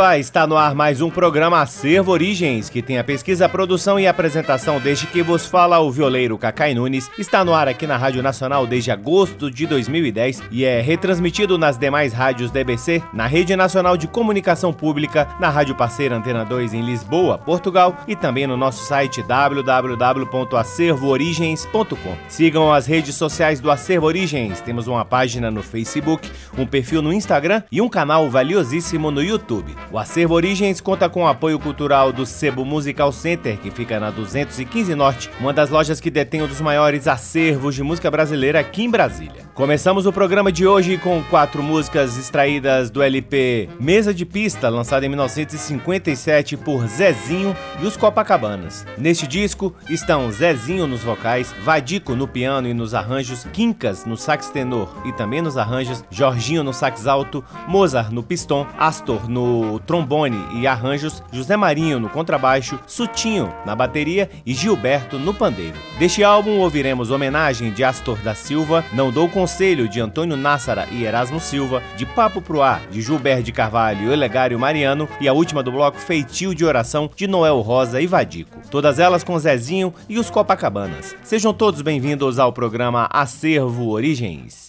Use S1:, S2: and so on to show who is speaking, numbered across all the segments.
S1: Olá, está no ar mais um programa Acervo Origens, que tem a pesquisa, a produção e apresentação desde que vos fala o violeiro Cacai Nunes. Está no ar aqui na Rádio Nacional desde agosto de 2010 e é retransmitido nas demais rádios DBC, na Rede Nacional de Comunicação Pública, na Rádio Parceira Antena 2 em Lisboa, Portugal e também no nosso site www.acervoorigens.com. Sigam as redes sociais do Acervo Origens. Temos uma página no Facebook, um perfil no Instagram e um canal valiosíssimo no YouTube. O Acervo Origens conta com o apoio cultural do Sebo Musical Center, que fica na 215 Norte, uma das lojas que detém um dos maiores acervos de música brasileira aqui em Brasília. Começamos o programa de hoje com quatro músicas extraídas do LP Mesa de Pista, lançado em 1957 por Zezinho e os Copacabanas. Neste disco estão Zezinho nos vocais, Vadico no piano e nos arranjos, Quincas no sax tenor e também nos arranjos, Jorginho no sax alto, Mozart no pistão, Astor no trombone e arranjos, José Marinho no contrabaixo, Sutinho na bateria e Gilberto no pandeiro. Deste álbum ouviremos homenagem de Astor da Silva, Não Dou Conselho de Antônio Nássara e Erasmo Silva, de Papo Pro Ar de Gilberto de Carvalho e Olegário Mariano e a última do bloco Feitio de Oração de Noel Rosa e Vadico. Todas elas com Zezinho e os Copacabanas. Sejam todos bem-vindos ao programa Acervo Origens.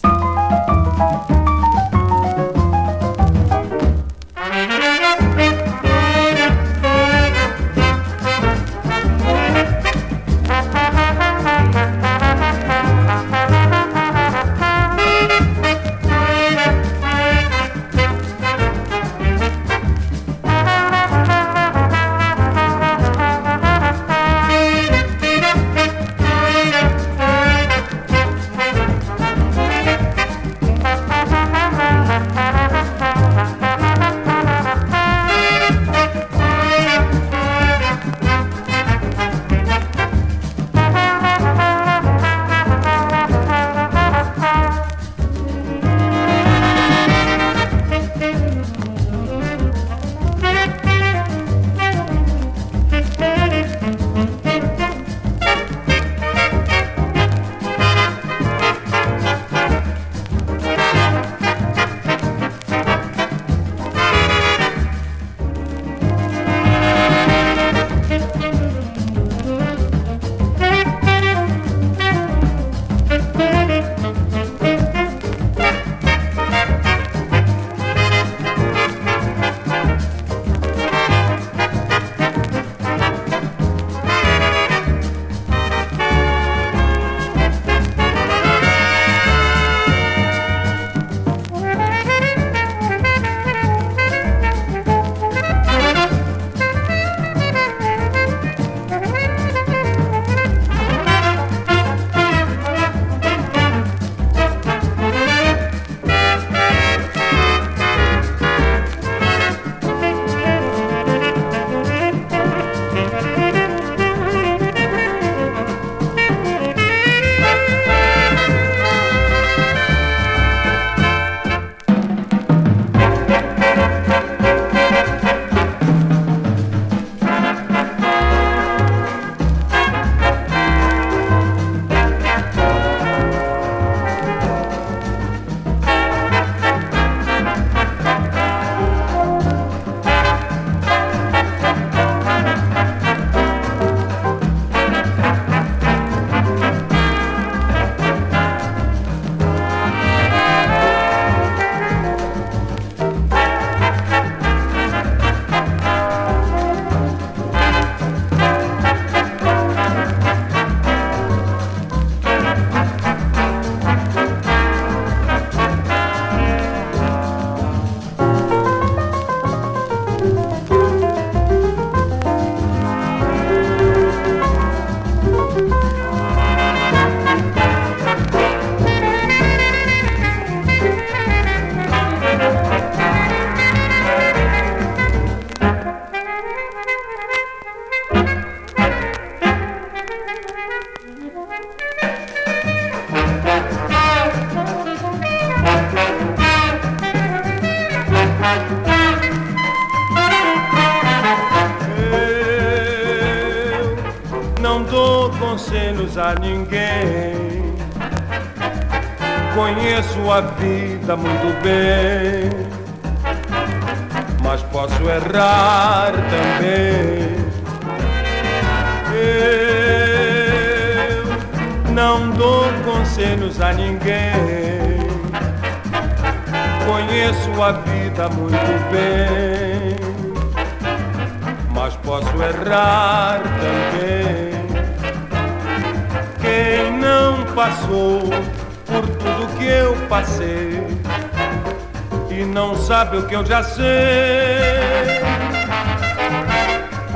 S2: Que eu já sei.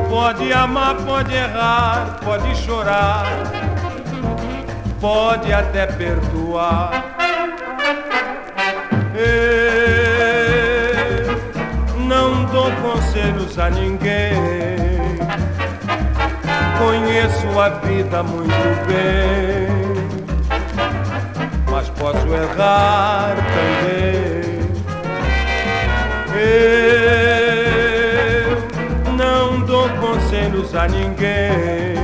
S2: Pode amar, pode errar, pode chorar, pode até perdoar. Eu não dou conselhos a ninguém. Conheço a vida muito bem mas posso errar também. Eu não dou conselhos a ninguém.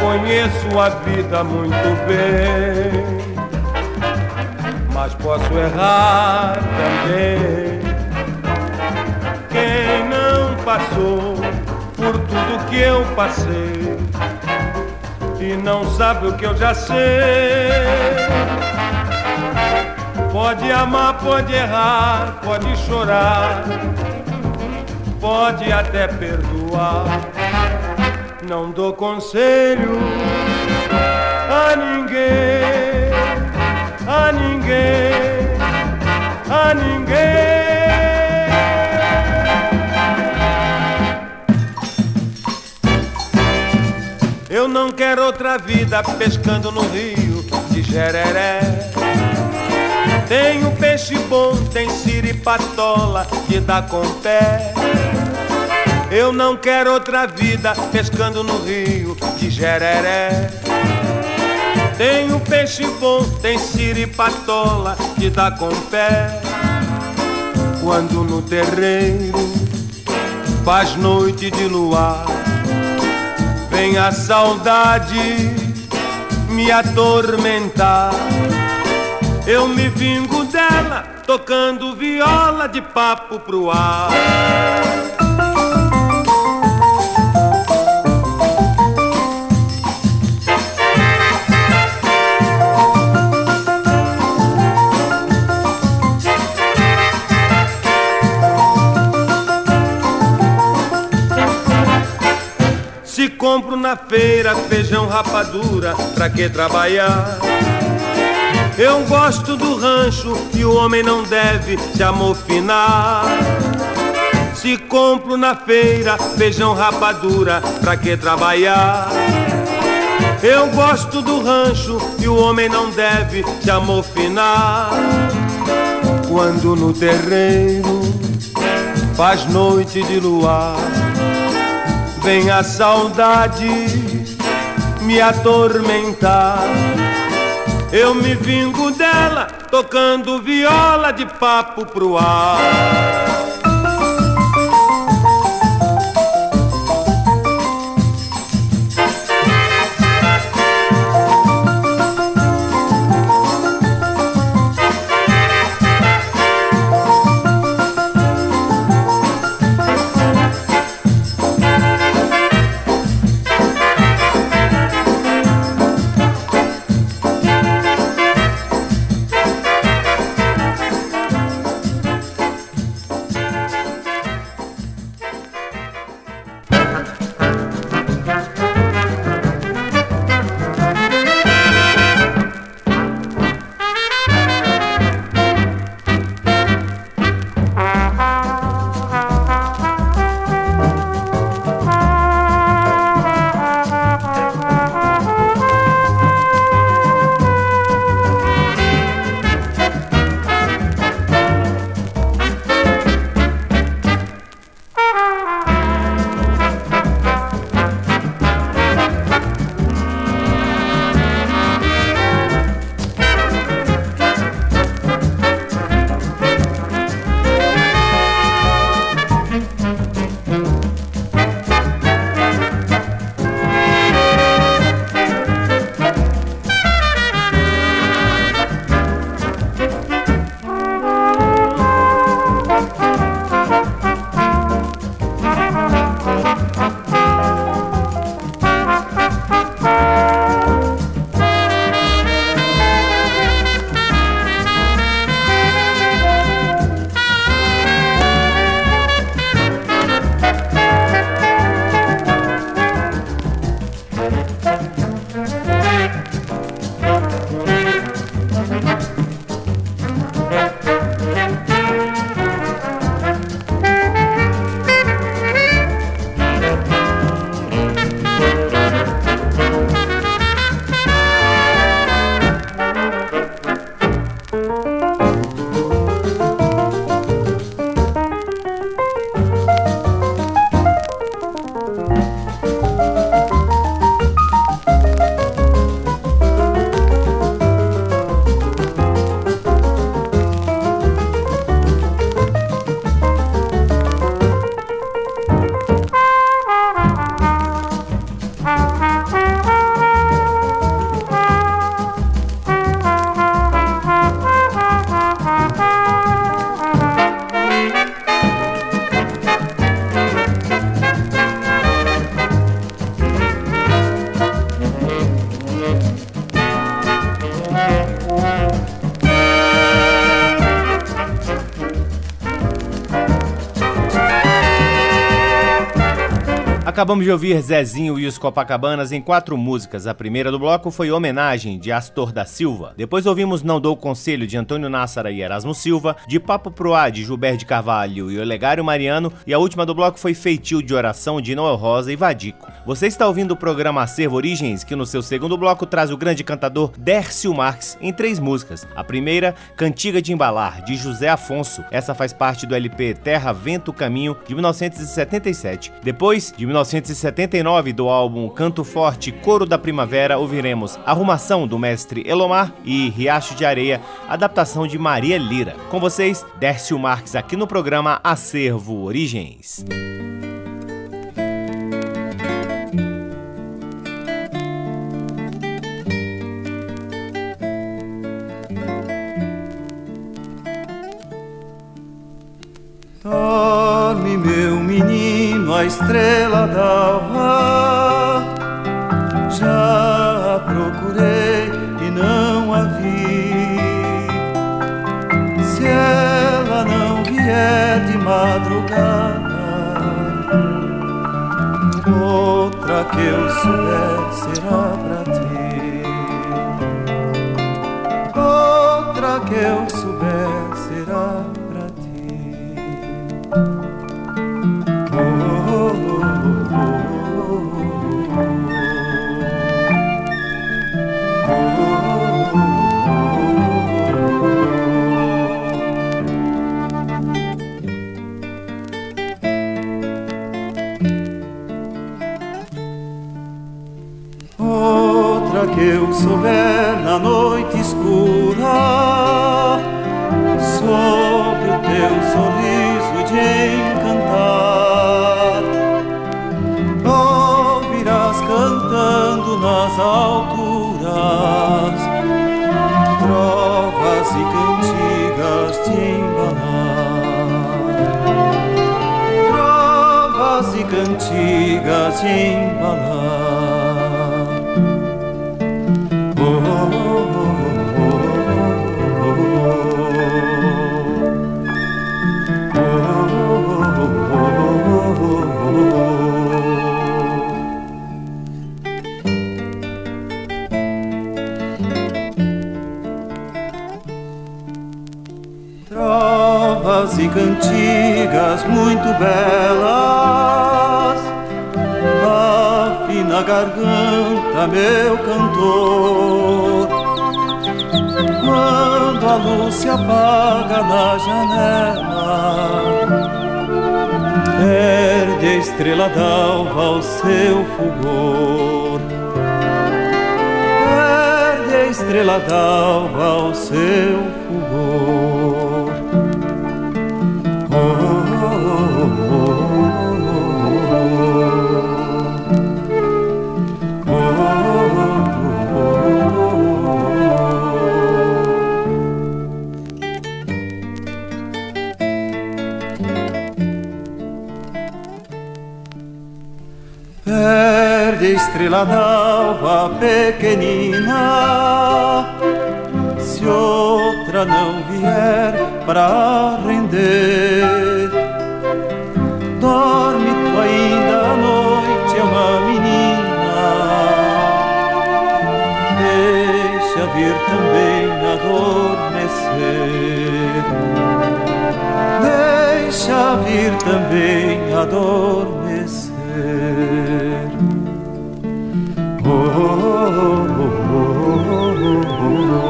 S2: Conheço a vida muito bem, mas posso errar também. Quem não passou por tudo que eu passei e não sabe o que eu já sei. Pode amar, pode errar, pode chorar, pode até perdoar. Não dou conselho a ninguém, a ninguém, a ninguém. Eu não quero outra vida pescando no rio de Jereré. Tem um peixe bom, tem siripatola que dá com pé. Eu não quero outra vida pescando no rio de Jereré. Tem um peixe bom, tem siripatola que dá com pé. Quando no terreiro faz noite de luar vem a saudade me atormentar. Eu me vingo dela, tocando viola de papo pro ar. Se compro na feira feijão rapadura, pra que trabalhar? Eu gosto do rancho e o homem não deve se amofinar. Se compro na feira feijão rapadura, pra que trabalhar? Eu gosto do rancho e o homem não deve se amofinar. Quando no terreiro faz noite de luar vem a saudade me atormentar. Eu me vingo dela, tocando viola de papo pro ar.
S1: Acabamos de ouvir Zezinho e os Copacabanas em quatro músicas. A primeira do bloco foi Homenagem, de Astor da Silva. Depois ouvimos Não Dou Conselho, de Antônio Nássara e Erasmo Silva. De Papo Pro Ar, de Gilberto de Carvalho e Olegário Mariano. E a última do bloco foi Feitio de Oração, de Noel Rosa e Vadico. Você está ouvindo o programa Acervo Origens, que no seu segundo bloco traz o grande cantador Dércio Marques em três músicas. A primeira, Cantiga de Embalar, de José Afonso. Essa faz parte do LP Terra, Vento, Caminho, de 1977. Depois, de 1979, do álbum Canto Forte, Coro da Primavera, ouviremos Arrumação, do mestre Elomar e Riacho de Areia, adaptação de Maria Lira. Com vocês, Dércio Marques, aqui no programa Acervo Origens.
S3: Menino, a estrela d'alva. Já a procurei e não a vi. Se ela não vier de madrugada, outra que eu souber será pra ti. Outra que eu souber noite estrela d'alva pequenina, se outra não vier para render, dorme tu ainda à noite, é uma menina, deixa vir também adormecer, deixa vir também adormecer. oh.
S4: oh, oh, oh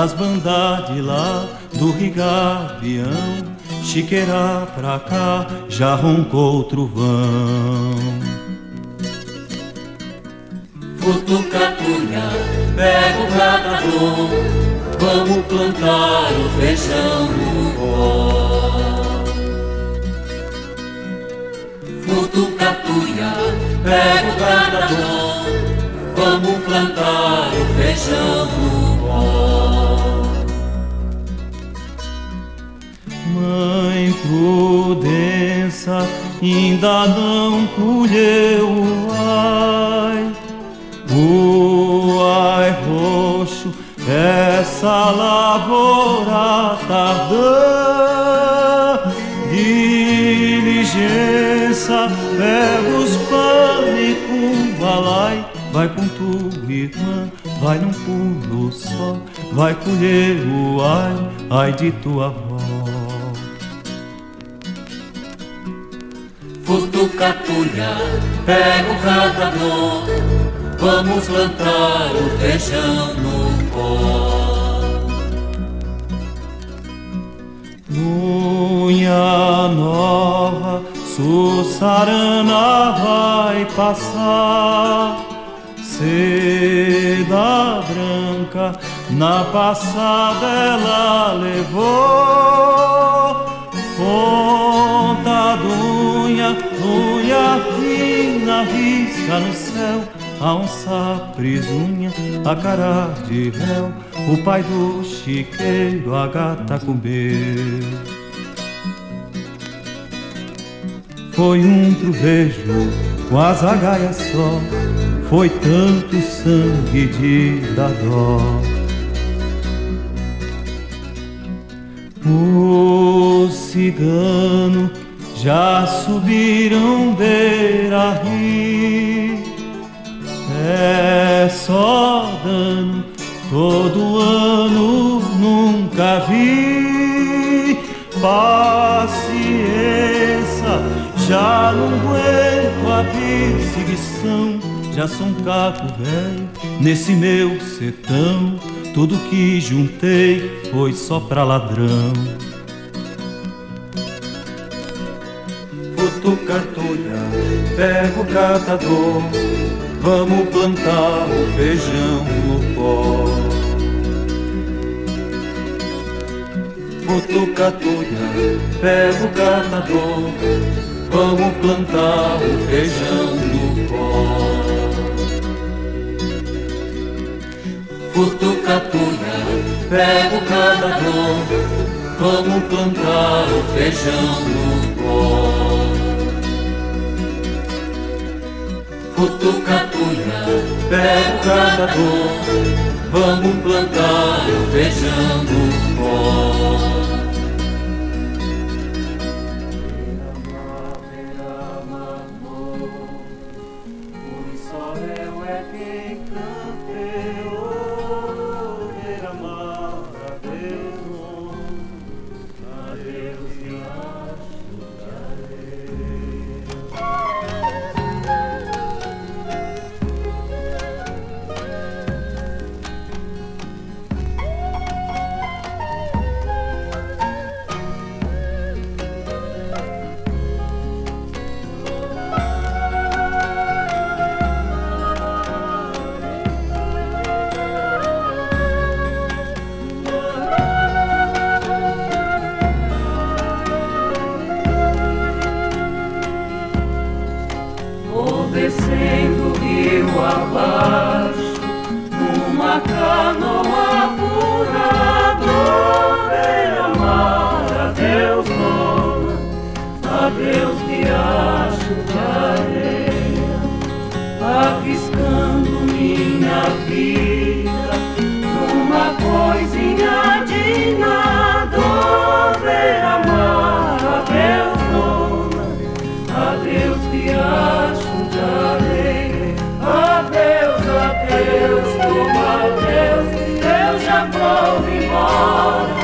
S4: das bandas de lá do Rigavião. Chiqueira pra cá, já roncou o trovão.
S3: Futucatulha, pega o catador, vamos plantar o feijão no pó. Futucatulha, pega o catador, vamos plantar o feijão no pó.
S4: Mãe Prudença ainda não colheu o ai, o ai roxo, essa lavoura tardã. Diligência, pega os panos com balai, vai com tua irmã, vai num pulo só, vai colher o ai, ai de tua avó.
S3: Futucatulha, pega o catador, vamos plantar o feijão no pó.
S4: Cunha nova, Sussarana vai passar, seda branca, na passada ela levou. Risca no céu, a onça prisunha, a cara de réu, o pai do chiqueiro, a gata comeu. Foi um trovejo com as agaias só, foi tanto sangue de dar dó. Os ciganos já subiram beira-rio, é só dano, todo ano nunca vi. Paciência, já não aguento a perseguição, já sou um caco velho nesse meu sertão. Tudo que juntei foi só pra ladrão. Futucatulha, pega o catador, vamos plantar o feijão no pó. Futucatulha, pega o catador, vamos plantar o feijão no pó.
S3: Futucatulha, pega o catador, vamos plantar o feijão no pó. Futucatulha, pega o catador, vamos plantar o feijão no pó.
S5: Adeus. Eu já vou embora.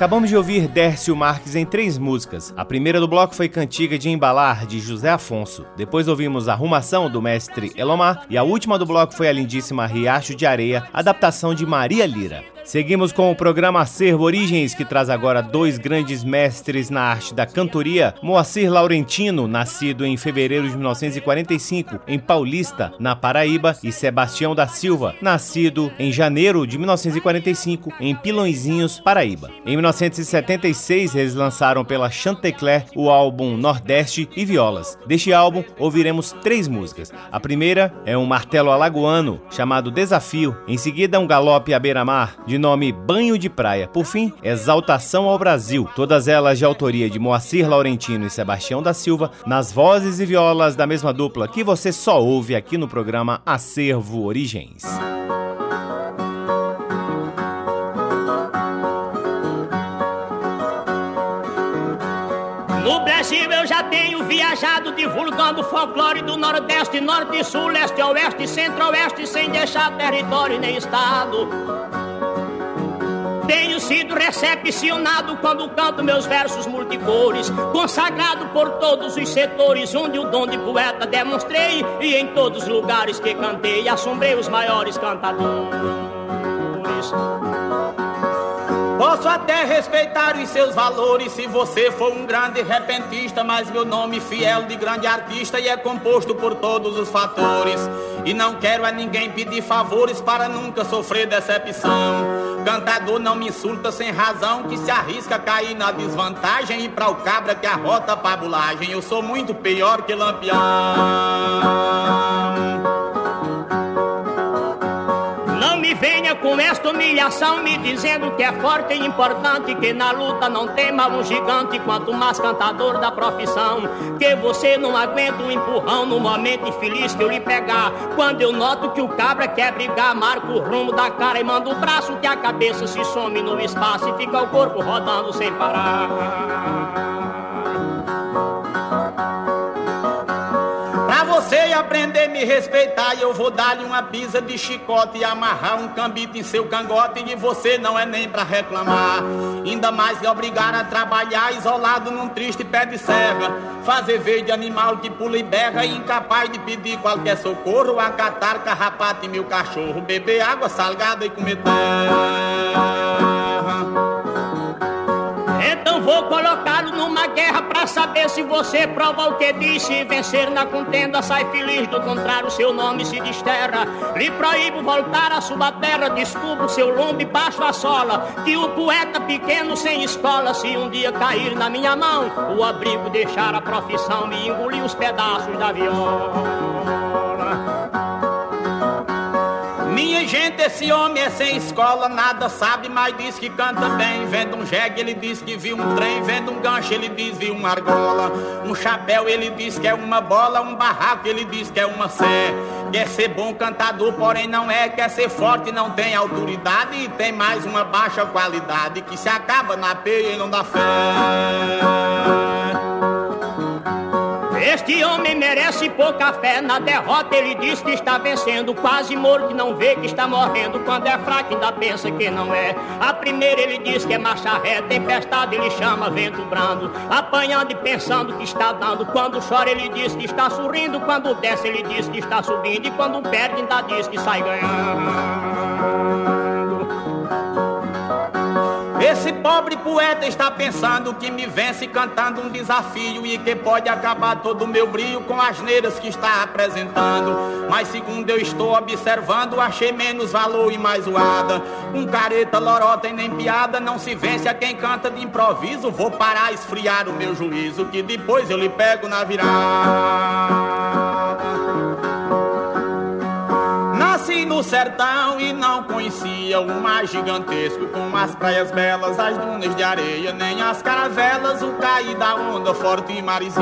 S1: Acabamos de ouvir Dércio Marques em três músicas. A primeira do bloco foi Cantiga de Embalar, de José Afonso. Depois ouvimos Arrumação, do mestre Elomar. E a última do bloco foi a lindíssima Riacho de Areia, adaptação de Maria Lira. Seguimos com o programa Acervo Origens, que traz agora dois grandes mestres na arte da cantoria. Moacir Laurentino, nascido em fevereiro de 1945 em Paulista, na Paraíba, e Sebastião da Silva, nascido em janeiro de 1945 em Pilõezinhos, Paraíba. Em 1976, eles lançaram pela Chantecler o álbum Nordeste e Violas. Deste álbum, ouviremos três músicas. A primeira é um martelo alagoano chamado Desafio, em seguida um galope à beira-mar de nome Banho de Praia. Por fim, Exaltação ao Brasil, todas elas de autoria de Moacir Laurentino e Sebastião da Silva, nas vozes e violas da mesma dupla que você só ouve aqui no programa Acervo Origens.
S6: No Brasil eu já tenho viajado divulgando folclore do Nordeste, Norte, Sul, Leste, Oeste, Centro-Oeste, sem deixar território nem estado. Tenho sido recepcionado quando canto meus versos multicores, consagrado por todos os setores, onde o dom de poeta demonstrei, e em todos os lugares que cantei, assombrei os maiores cantadores. Posso até respeitar os seus valores se você for um grande repentista, mas meu nome fiel de grande artista e é composto por todos os fatores. E não quero a ninguém pedir favores para nunca sofrer decepção. Cantador não me insulta sem razão, que se arrisca a cair na desvantagem e pra o cabra que arrota pra bulagem. Eu sou muito pior que lampião. Com esta humilhação me dizendo que é forte e importante que na luta não tema um gigante quanto mais cantador da profissão. Que você não aguenta um empurrão no momento infeliz que eu lhe pegar. Quando eu noto que o cabra quer brigar marco o rumo da cara e manda o braço que a cabeça se some no espaço e fica o corpo rodando sem parar você aprender a me respeitar eu vou dar-lhe uma pisa de chicote e amarrar um cambito em seu cangote e você não é nem pra reclamar. Ainda mais lhe obrigar a trabalhar isolado num triste pé de serra, fazer verde animal que pula e berra incapaz de pedir qualquer socorro, acatar carrapato e meu cachorro, beber água salgada e comer terra. Vou colocá-lo numa guerra pra saber se você prova o que disse. Vencer na contenda, sai feliz, do contrário, seu nome se desterra. Lhe proíbo voltar à sua terra, descubro seu lombo e baixo a sola. Que o poeta pequeno sem escola, se um dia cair na minha mão, o abrigo deixar a profissão e engolir os pedaços da viola. Gente, esse homem é sem escola, nada sabe, mas diz que canta bem. Vendo um jegue, ele diz que viu um trem. Vendo um gancho, ele diz viu uma argola. Um chapéu, ele diz que é uma bola. Um barraco, ele diz que é uma sé. Quer ser bom cantador, porém não é. Quer ser forte, não tem autoridade. E tem mais uma baixa qualidade que se acaba na peia e não dá fé. Este homem merece pouca fé. Na derrota ele diz que está vencendo. Quase morto, não vê que está morrendo. Quando é fraco, ainda pensa que não é. A primeira ele diz que é marcha ré. Tempestade ele chama vento brando. Apanhando e pensando que está dando. Quando chora, ele diz que está sorrindo. Quando desce, ele diz que está subindo. E quando perde, ainda diz que sai ganhando. Esse pobre poeta está pensando que me vence cantando um desafio e que pode acabar todo o meu brilho com as neiras que está apresentando. Mas segundo eu estou observando, achei menos valor e mais zoada. Um careta, lorota e nem piada não se vence a quem canta de improviso. Vou parar, esfriar o meu juízo, que depois eu lhe pego na virada. No sertão e não conhecia o mar gigantesco Com as praias belas, as dunas de areia Nem as caravelas, o cair da onda forte e marizinha.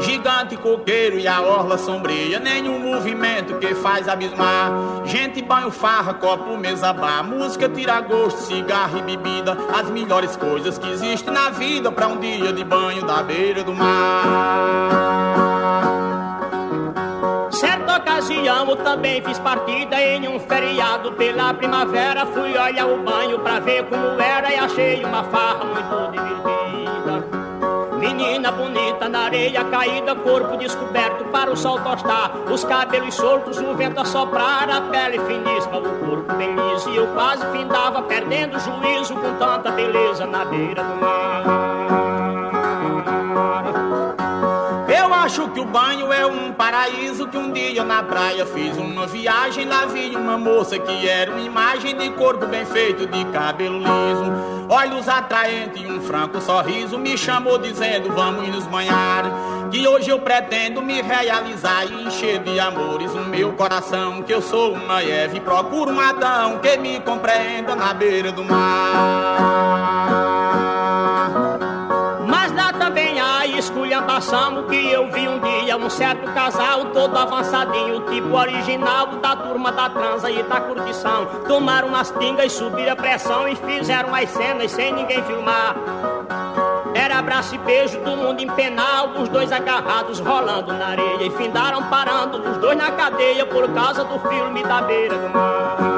S6: Gigante coqueiro e a orla sombria Nenhum movimento que faz abismar. Gente, banho, farra, copo, mesa, bar Música, tira gosto, cigarro e bebida As melhores coisas que existem na vida Pra um dia de banho da beira do mar também fiz partida em um feriado pela primavera. Fui olhar o banho pra ver como era e achei uma farra muito divertida. Menina bonita na areia caída, corpo descoberto para o sol tostar. Os cabelos soltos, o vento soprar, a pele finíssima, o corpo bem liso. E eu quase findava, perdendo o juízo com tanta beleza na beira do mar. Acho que o banho é um paraíso que um dia na praia fiz uma viagem lá vi uma moça que era uma imagem de corpo bem feito de cabelo liso. Olhos atraentes e um franco sorriso me chamou dizendo vamos nos banhar que hoje eu pretendo me realizar e encher de amores o meu coração que eu sou uma Eve procuro um Adão que me compreenda na beira do mar esculhambação que eu vi um dia um certo casal todo avançadinho, tipo original da turma da transa e da curtição. Tomaram umas pingas e subiram a pressão e fizeram as cenas sem ninguém filmar. Era abraço e beijo do mundo em penal, os dois agarrados rolando na areia e findaram parando os dois na cadeia por causa do filme da beira do mar.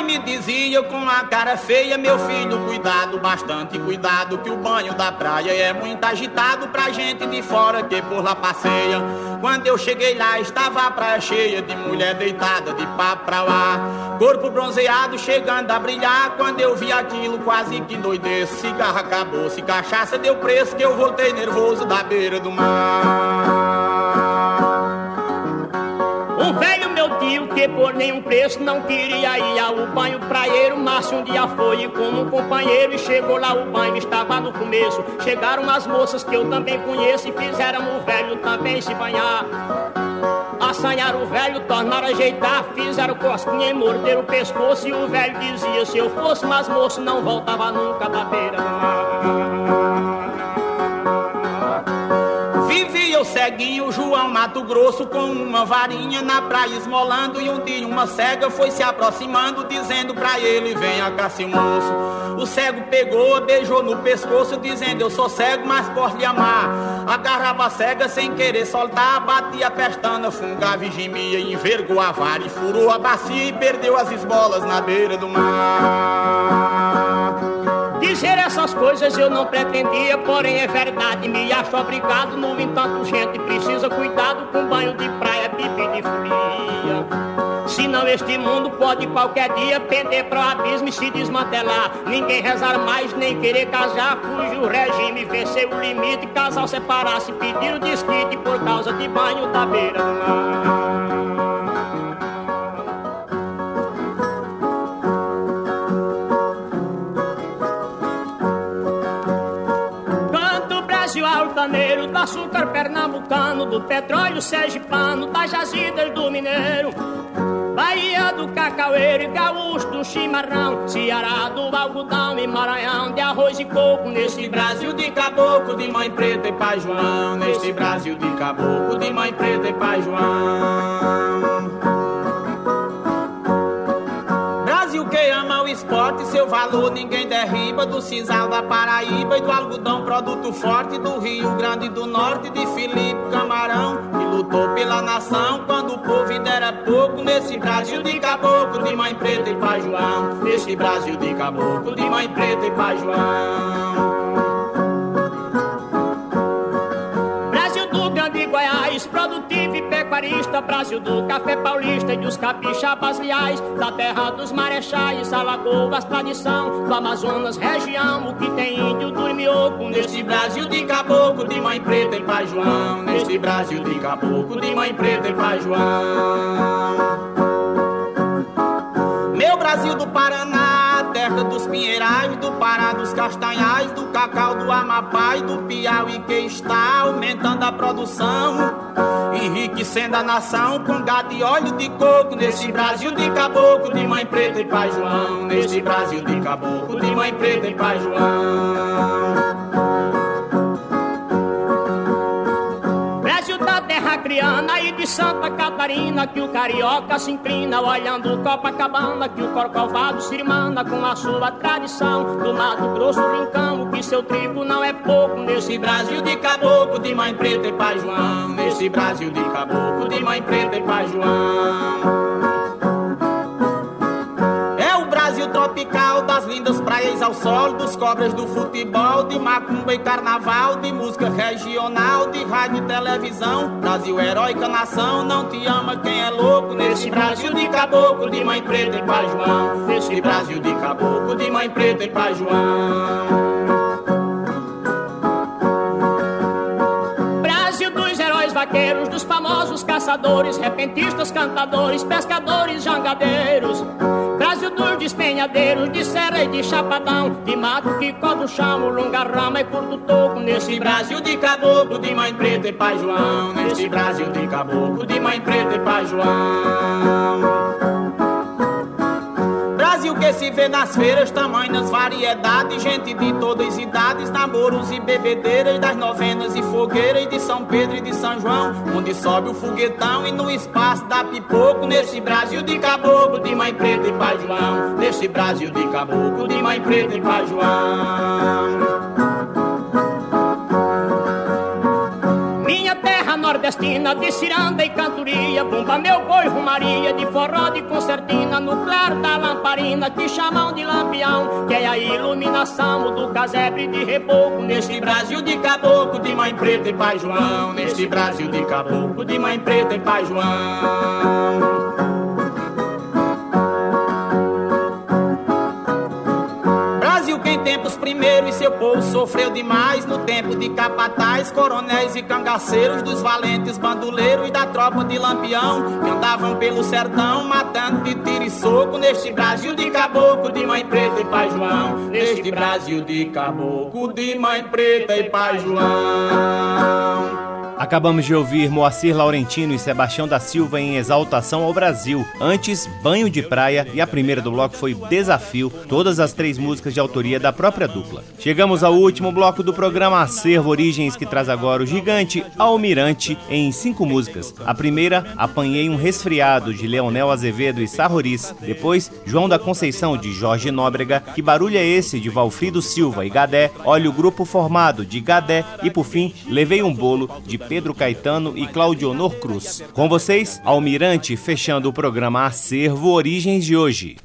S6: Mamãe me dizia com a cara feia, meu filho, cuidado, bastante cuidado, que o banho da praia é muito agitado pra gente de fora que por lá passeia. Quando eu cheguei lá, estava a praia cheia de mulher deitada de papo pra lá. Corpo bronzeado chegando a brilhar. Quando eu vi aquilo, quase que doideço. Cigarro acabou, se cachaça deu preço, que eu voltei nervoso da beira do mar. Um velho tio que por nenhum preço não queria ir ao banho praieiro, mas um dia foi como um companheiro e chegou lá o banho estava no começo. Chegaram as moças que eu também conheço e fizeram o velho também se banhar. Assanharam o velho, tornaram ajeitar, fizeram cosquinha e morderam o pescoço e o velho dizia se eu fosse mais moço não voltava nunca da beira do mar. O ceguinho João Mato Grosso com uma varinha na praia esmolando. E um dia uma cega foi se aproximando, dizendo pra ele: Venha cá, seu moço. O cego pegou, beijou no pescoço, dizendo: Eu sou cego, mas posso lhe amar. Agarrava a cega sem querer soltar, batia a pestana, fungava e gemia, envergou a vara e furou a bacia e perdeu as esbolas na beira do mar. Dizer essas coisas eu não pretendia, porém é verdade, me acho obrigado. No entanto, gente precisa cuidado com banho de praia, pipi de folia.
S7: Senão este mundo pode qualquer dia pender pro abismo e se desmantelar. Ninguém rezar mais, nem querer casar, cujo regime venceu o limite. Casal separar-se, pedir o desquite por causa de banho da beira do mar. Altaneiro, do açúcar pernambucano, do petróleo sergipano, das jazidas do mineiro. Bahia do cacaueiro, gaúcho do chimarrão, Ceará do algodão e Maranhão de arroz e coco. Nesse Brasil de caboclo, de mãe preta e pai João. Nesse Brasil de caboclo, de mãe preta e pai João. Esporte, seu valor ninguém derriba. Do cinzal da Paraíba e do algodão, produto forte do Rio Grande do Norte, de Felipe Camarão, que lutou pela nação quando o povo ainda era pouco. Nesse Brasil de caboclo, de mãe preta e pai João. Nesse Brasil de caboclo, de mãe preta e pai João. produtivo e pecuarista, Brasil do café paulista e dos capixabas leais, da terra dos marechais, Alagoas, tradição, do Amazonas, região, o que tem índio, dormioco, nesse Brasil de caboclo, de mãe preta e pai João, nesse Brasil de caboclo, de mãe preta e pai João. Meu Brasil do Paraná, dos pinheirais, do Pará dos castanhais, do cacau do Amapá e do Piauí que está aumentando a produção, enriquecendo a nação com gado e óleo de coco. Nesse Brasil de caboclo, de mãe preta e pai João, nesse Brasil de caboclo, de mãe preta e pai João. Acreana e de Santa Catarina que o carioca se inclina olhando Copacabana que o corcovado se irmana com a sua tradição. Do Mato Grosso rincão que seu trigo não é pouco. Nesse Brasil de caboclo de mãe preta e pai João. Nesse Brasil de caboclo de mãe preta e pai João. Tropical. das lindas praias ao sol, dos cobras do futebol, de macumba e carnaval, de música regional, de rádio e televisão. Brasil, heróica nação, não te ama quem é louco. Nesse Brasil de caboclo, de mãe preta e pai João. Nesse Brasil de caboclo, de mãe preta e pai João. Vaqueiros, dos famosos caçadores, repentistas, cantadores, pescadores, jangadeiros. Brasil dos despenhadeiros, de serra e de chapadão, de mato que cobre o chão, longa rama e curto toco. Nesse Brasil de caboclo, de mãe preta e pai João. Nesse Brasil de caboclo, de mãe preta e pai João. Brasil que se vê nas feiras, tamanhas variedades, gente de todas as idades, namoros e bebedeiras, das novenas e fogueiras de São Pedro e de São João, onde sobe o foguetão e no espaço dá pipoco, nesse Brasil de caboclo, de mãe preta e pai João, nesse Brasil de caboclo, de mãe preta e pai João. Nordestina de ciranda e cantoria, bumba meu boi rumaria de forró de concertina no claro da lamparina que chamam de lampião, que é a iluminação do casebre de reboco neste Brasil de caboclo de mãe preta e pai João, neste Brasil de caboclo de mãe preta e pai João. Tempos primeiro e seu povo sofreu demais. No tempo de capataz, coronéis e cangaceiros, dos valentes bandoleiros e da tropa de lampião que andavam pelo sertão matando de tiro e soco. Neste Brasil de caboclo de mãe preta e pai João, neste Brasil de caboclo de mãe preta e pai João.
S1: Acabamos de ouvir Moacir Laurentino e Sebastião da Silva em Exaltação ao Brasil. Antes, Banho de Praia e a primeira do bloco foi Desafio, todas as três músicas de autoria da própria dupla. Chegamos ao último bloco do programa Acervo Origens, que traz agora o gigante Almirante em cinco músicas. A primeira, Apanhei um Resfriado, de Leonel Azevedo e Sarroris. Depois, João da Conceição, de Jorge Nóbrega. Que Barulho é Esse, de Valfrido Silva e Gadé. Olha o Grupo Formado, de Gadé. E por fim, Levei um Bolo, de Pedro Caetano e Claudionor Cruz. Com vocês, Almirante, fechando o programa Acervo Origens de hoje.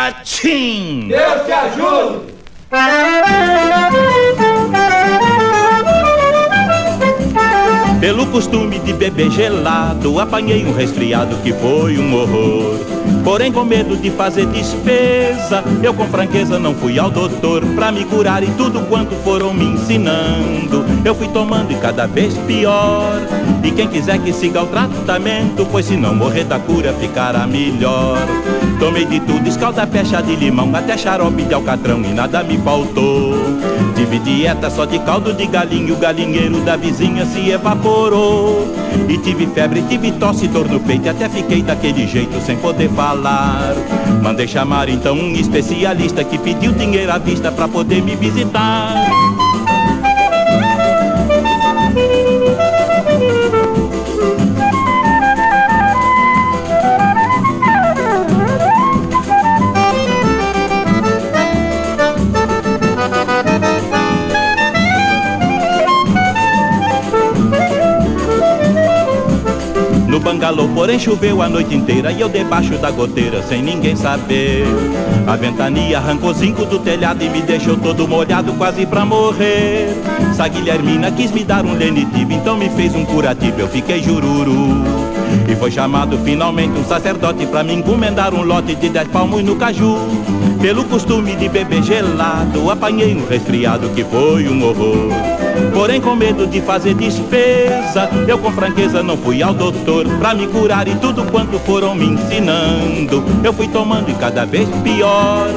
S8: Atim! Deus te ajude!
S9: Pelo costume de beber gelado, apanhei um resfriado que foi um horror. Porém, com medo de fazer despesa, eu com franqueza não fui ao doutor pra me curar e tudo quanto foram me ensinando. Eu fui tomando e cada vez pior. E quem quiser que siga o tratamento, pois se não morrer da cura ficará melhor. Tomei de tudo, escalda, pecha de limão, até xarope de alcatrão e nada me faltou. Tive dieta só de caldo de galinha, o galinheiro da vizinha se evaporou. E tive febre, tive tosse, dor no peito, até fiquei daquele jeito sem poder falar. Mandei chamar então um especialista que pediu dinheiro à vista pra poder me visitar. Bangalô, porém choveu a noite inteira e eu debaixo da goteira sem ninguém saber. A ventania arrancou zinco do telhado e me deixou todo molhado quase pra morrer. Sa Guilhermina quis me dar um lenitivo, então me fez um curativo, eu fiquei jururu. E foi chamado finalmente um sacerdote pra me encomendar um lote de dez palmos no caju. Pelo costume de beber gelado, apanhei um resfriado que foi um horror. Porém, com medo de fazer despesa, eu com franqueza não fui ao doutor pra me curar e tudo quanto foram me ensinando. Eu fui tomando e cada vez pior.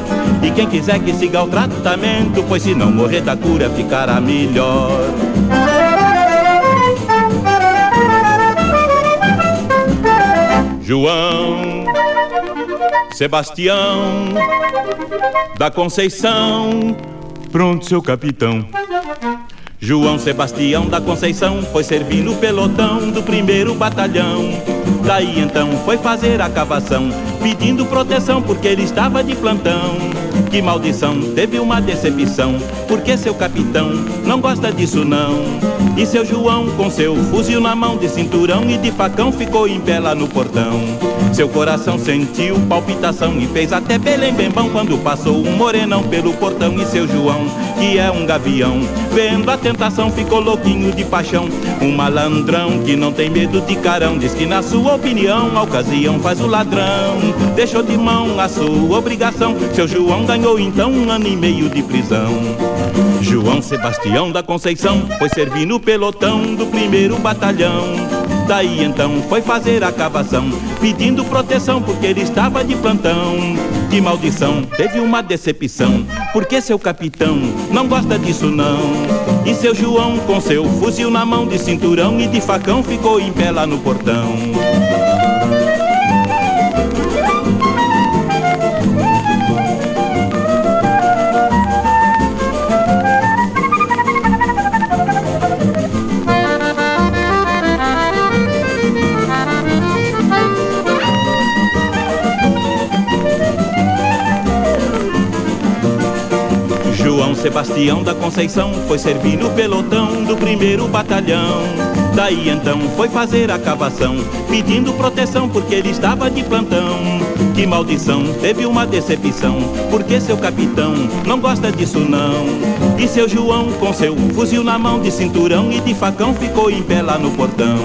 S9: E quem quiser que siga o tratamento, pois se não morrer da cura ficará melhor. João Sebastião da Conceição, pronto, seu capitão. João Sebastião da Conceição foi servir no pelotão do primeiro batalhão. Daí então foi fazer a cavação, pedindo proteção porque ele estava de plantão. Que maldição, teve uma decepção, porque seu capitão não gosta disso não. E seu João, com seu fuzil na mão de cinturão e de facão, ficou em pé lá no portão. Seu coração sentiu palpitação e fez até Belém bem bom quando passou um morenão pelo portão. E seu João, que é um gavião, vendo a tentação, ficou louquinho de paixão. Um malandrão que não tem medo de carão, diz que na sua opinião a ocasião faz o ladrão. Deixou de mão a sua obrigação, seu João ganhou então um ano e meio de prisão. João Sebastião da Conceição foi servir no pelotão do primeiro batalhão. Daí então foi fazer a cavação, pedindo proteção porque ele estava de plantão. De maldição, teve uma decepção, porque seu capitão não gosta disso não. E seu João, com seu fuzil na mão de cinturão e de facão, ficou em pé lá no portão. Sebastião da Conceição foi servir no pelotão do primeiro batalhão. Daí então foi fazer a cavação, pedindo proteção porque ele estava de plantão. Que maldição, teve uma decepção, porque seu capitão não gosta disso não. E seu João, com seu fuzil na mão de cinturão e de facão, ficou em pé lá no portão.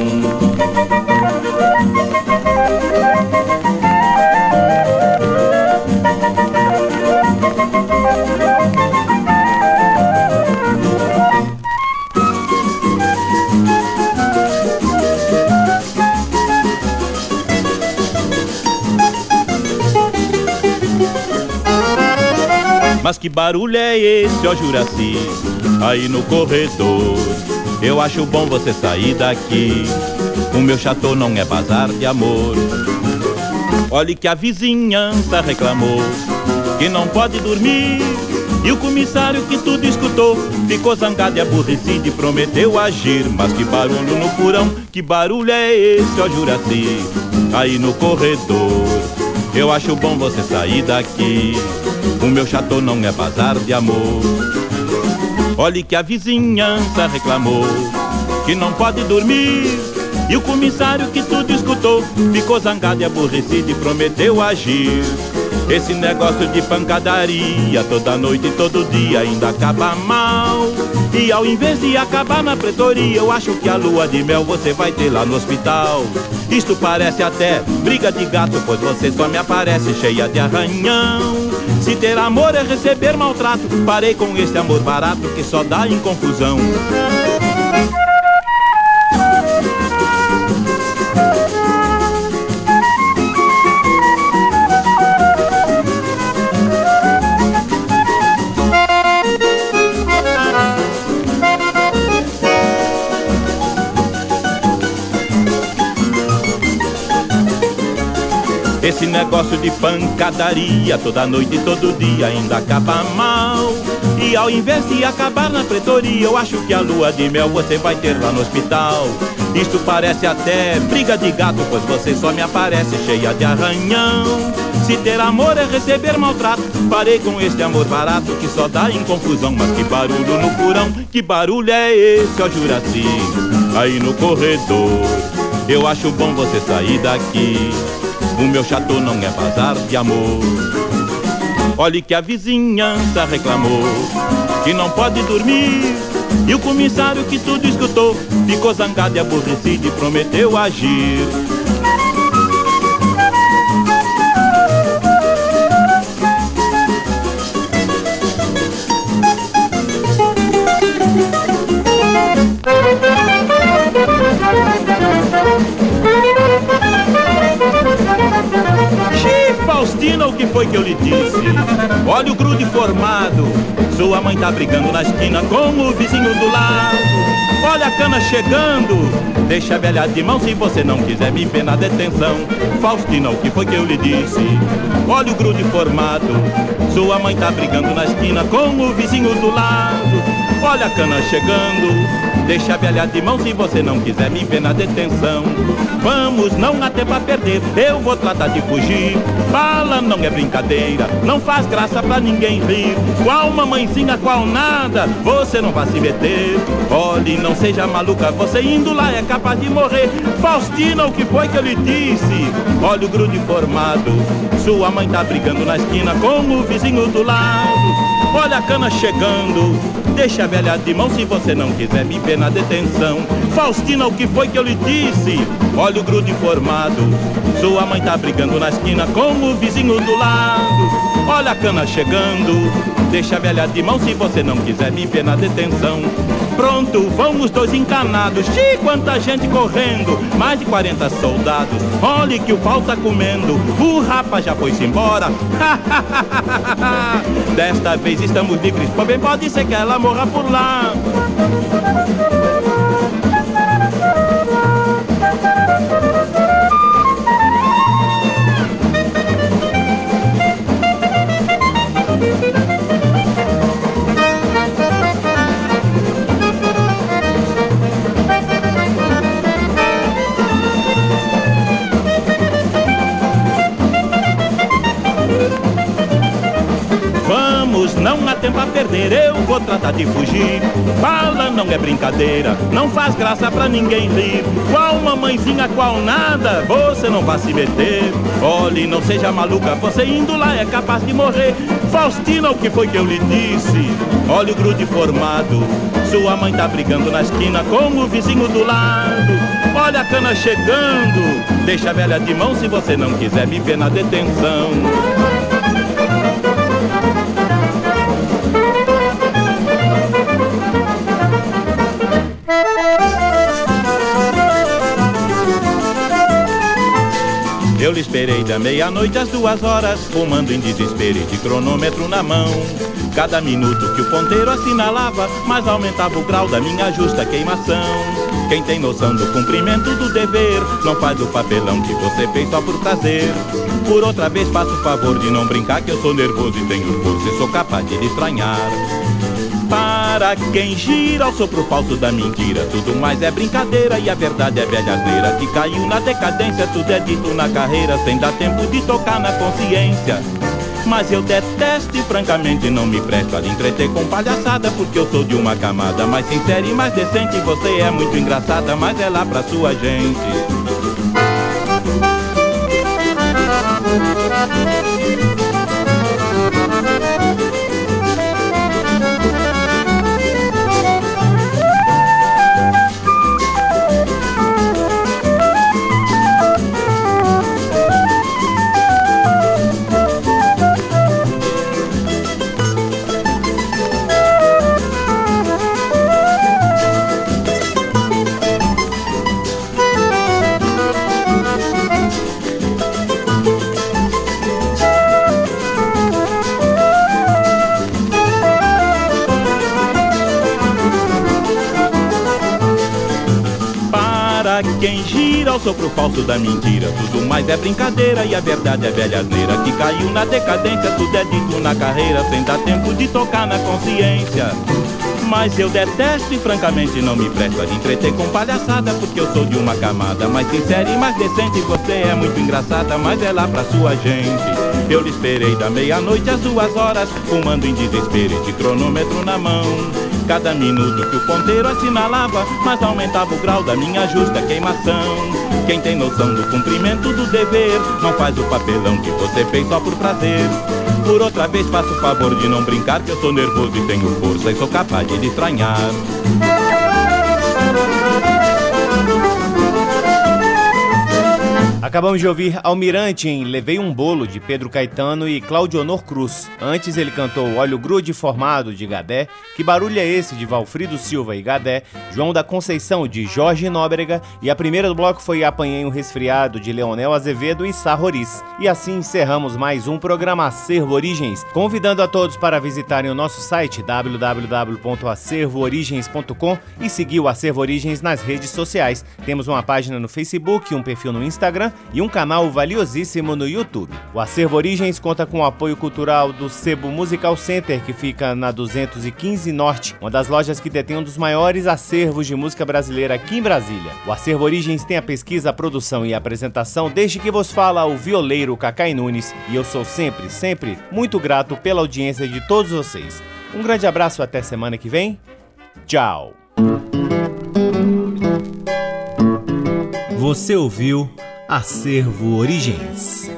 S9: Mas que barulho é esse, ó Juraci, aí no corredor? Eu acho bom você sair daqui. O meu chateau não é bazar de amor. Olhe que a vizinhança reclamou que não pode dormir. E o comissário que tudo escutou ficou zangado e aborrecido e prometeu agir. Mas que barulho no porão, que barulho é esse, ó Juraci, aí no corredor? Eu acho bom você sair daqui. O meu chateau não é bazar de amor. Olhe que a vizinhança reclamou que não pode dormir. E o comissário que tudo escutou ficou zangado e aborrecido e prometeu agir. Esse negócio de pancadaria toda noite e todo dia ainda acaba mal. E E ao invés de acabar na pretoria, eu acho que a lua de mel você vai ter lá no hospital. Isto parece até briga de gato, pois você só me aparece cheia de arranhão. Se ter amor é receber maltrato, parei com este amor barato que só dá em confusão. Esse negócio de pancadaria toda noite e todo dia ainda acaba mal. E ao invés de acabar na pretoria, eu acho que a lua de mel você vai ter lá no hospital. Isto parece até briga de gato, pois você só me aparece cheia de arranhão. Se ter amor é receber maltrato, parei com este amor barato que só dá em confusão. Mas que barulho no furão, que barulho é esse, ó Juraci? Aí no corredor, eu acho bom você sair daqui. O meu chateau não é bazar de amor. Olhe que a vizinhança reclamou que não pode dormir. E o comissário que tudo escutou ficou zangado e aborrecido e prometeu agir. Que eu lhe disse? Olha o grude formado, sua mãe tá brigando na esquina com o vizinho do lado. Olha a cana chegando, deixa a velha de mão se você não quiser me ver na detenção. Faustina, o que foi que eu lhe disse? Olha o grude formado, sua mãe tá brigando na esquina com o vizinho do lado. Olha a cana chegando, Deixa a de mão se você não quiser me ver na detenção. Vamos, não há tempo a perder, eu vou tratar de fugir. Bala não é brincadeira, não faz graça pra ninguém rir. Qual mamãezinha, qual nada, você não vai se meter. Olhe, não seja maluca, você indo lá é capaz de morrer. Faustina, o que foi que eu lhe disse? Olha o grude formado, sua mãe tá brigando na esquina com o vizinho do lado. Olha a cana chegando, Deixa a velha de mão se você não quiser me ver na detenção. Faustina, o que foi que eu lhe disse? Olha o grudo informado. Sua mãe tá brigando na esquina com o vizinho do lado. Olha a cana chegando. Deixa a velha de mão se você não quiser me ver na detenção. Pronto, vão os dois encanados. Xi, quanta gente correndo. Mais de 40 soldados. Olhe que o pau tá comendo. O rapa já foi-se embora. Desta vez estamos livres. Também pode ser que ela morra por lá. Tempo a perder, eu vou tratar de fugir. Fala, não é brincadeira, não faz graça pra ninguém rir. Qual mamãezinha, qual nada, você não vai se meter. Olhe, não seja maluca, você indo lá é capaz de morrer. Faustina, o que foi que eu lhe disse? Olha o grude formado, sua mãe tá brigando na esquina com o vizinho do lado. Olha a cana chegando, deixa a velha de mão se você não quiser me ver na detenção. Eu lhe esperei da meia-noite às duas horas, fumando em desespero e de cronômetro na mão. Cada minuto que o ponteiro assinalava, mais aumentava o grau da minha justa queimação. Quem tem noção do cumprimento do dever, não faz o papelão que você fez só por prazer. Por outra vez, faça o favor de não brincar que eu sou nervoso e tenho força e sou capaz de lhe estranhar. Para quem gira ao sopro falso da mentira. Tudo mais é brincadeira e a verdade é velha asneira Que caiu na decadência, tudo é dito na carreira. Sem dar tempo de tocar na consciência. Mas eu detesto e francamente não me presto a entreter com palhaçada Porque eu sou de uma camada mais sincera e mais decente. Você é muito engraçada, mas é lá pra sua gente gira ao sopro falso da mentira. Tudo mais é brincadeira e a verdade é velha asneira Que caiu na decadência, tudo é dito na carreira. Sem dar tempo de tocar na consciência. Mas eu detesto e francamente não me presto a entreter com palhaçada Porque eu sou de uma camada mais sincera e mais decente. Você é muito engraçada, mas é lá pra sua gente. Eu lhe esperei da meia-noite às duas horas Fumando em desespero e de cronômetro na mão Cada minuto que o ponteiro assinalava Mais aumentava o grau da minha justa queimação. Quem tem noção do cumprimento do dever Não faz o papelão que você fez só por prazer. Por outra vez faço o favor de não brincar Que eu sou nervoso e tenho força e sou capaz de estranhar
S1: Acabamos de ouvir Almirante em Levei um Bolo, de Pedro Caetano e Claudionor Cruz. Antes ele cantou Olho Grude Formado, de Gadé, Que Barulho é Esse, de Valfrido Silva e Gadé, João da Conceição, de Jorge Nóbrega, e a primeira do bloco foi Apanhei um Resfriado, de Leonel Azevedo e Sarroris. E assim encerramos mais um programa Acervo Origens, convidando a todos para visitarem o nosso site www.acervoorigens.com e seguir o Acervo Origens nas redes sociais. Temos uma página no Facebook, um perfil no Instagram e um canal valiosíssimo no YouTube. O Acervo Origens conta com o apoio cultural do Sebo Musical Center, que fica na 215 Norte, uma das lojas que detém um dos maiores acervos de música brasileira aqui em Brasília. O Acervo Origens tem a pesquisa, a produção e a apresentação desde que vos fala o violeiro Cacai Nunes, e eu sou sempre, sempre muito grato pela audiência de todos vocês. Um grande abraço até semana que vem. Tchau. Você ouviu Acervo Origens.